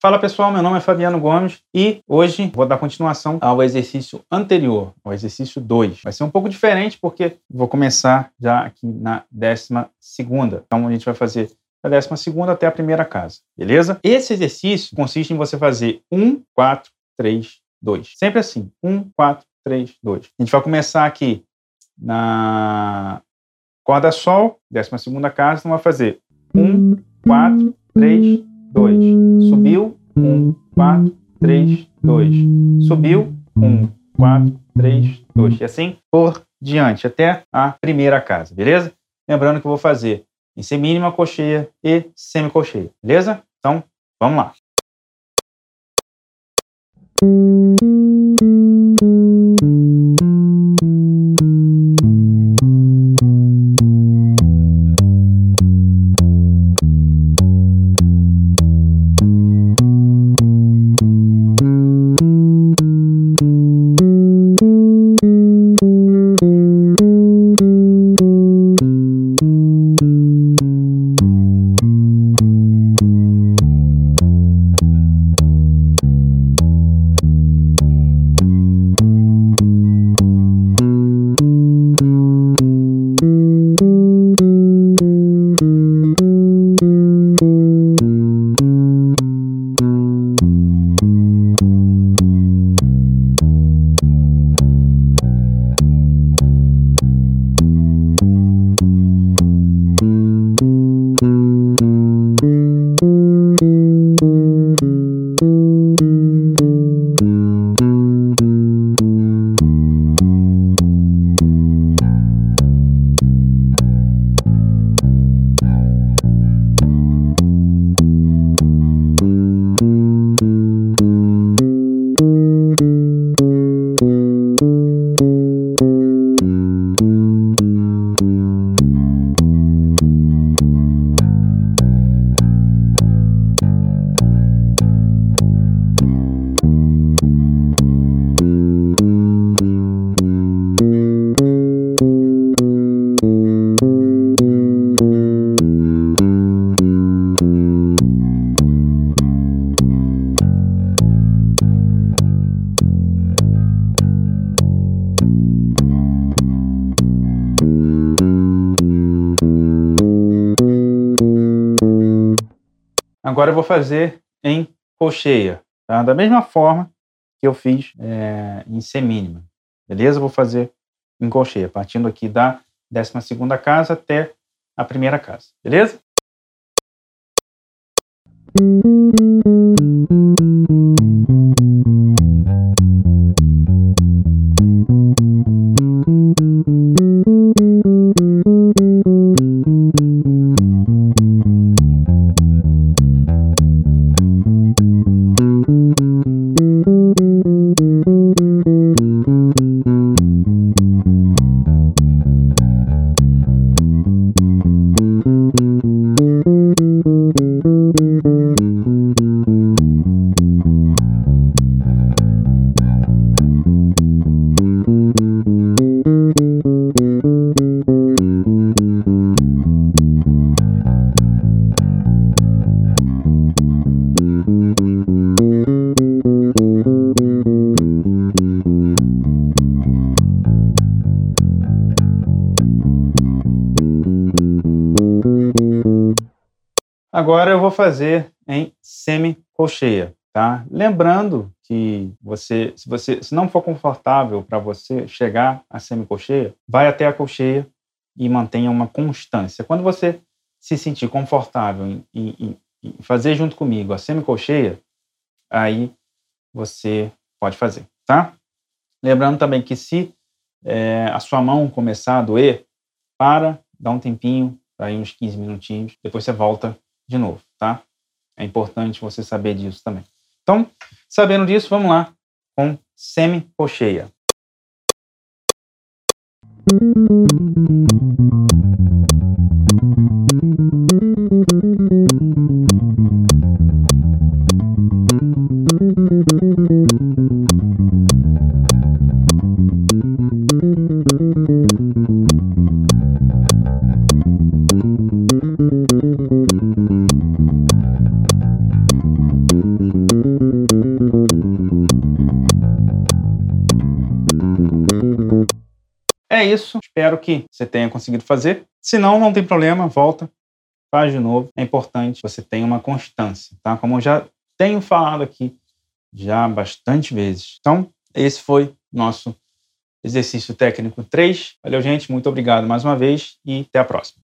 Fala pessoal, meu nome é Fabiano Gomes e hoje vou dar continuação ao exercício anterior, ao exercício 2. Vai ser um pouco diferente porque vou começar já aqui na décima segunda. Então a gente vai fazer da décima segunda até a primeira casa, beleza? Esse exercício consiste em você fazer 1, 4, 3, 2. Sempre assim, 1, 4, 3, 2. A gente vai começar aqui na corda sol, décima segunda casa, então vai fazer 1, 4, 3, 2. Subiu, 1, 4, 3, 2. Subiu, 1, 4, 3, 2. E assim por diante, até a primeira casa, beleza? Lembrando que eu vou fazer em semínima, cocheia e semicocheia, beleza? Então, vamos lá. Agora eu vou fazer em colcheia, tá? da mesma forma que eu fiz é, em semínima, beleza? Eu vou fazer em colcheia, partindo aqui da 12 segunda casa até a primeira casa, beleza? Agora eu vou fazer em semi-colcheia, tá? Lembrando que você, se você, se não for confortável para você chegar à semi-colcheia, vai até a colcheia e mantenha uma constância. Quando você se sentir confortável em, em, em fazer junto comigo a semi-colcheia, aí você pode fazer, tá? Lembrando também que se é, a sua mão começar a doer, para, dá um tempinho, aí uns 15 minutinhos, depois você volta de novo, tá? É importante você saber disso também. Então, sabendo disso, vamos lá com semi-cocheia. É isso. Espero que você tenha conseguido fazer. Se não, não tem problema, volta, faz de novo. É importante que você tenha uma constância, tá? Como eu já tenho falado aqui já bastante vezes. Então, esse foi nosso exercício técnico 3. Valeu, gente. Muito obrigado mais uma vez e até a próxima.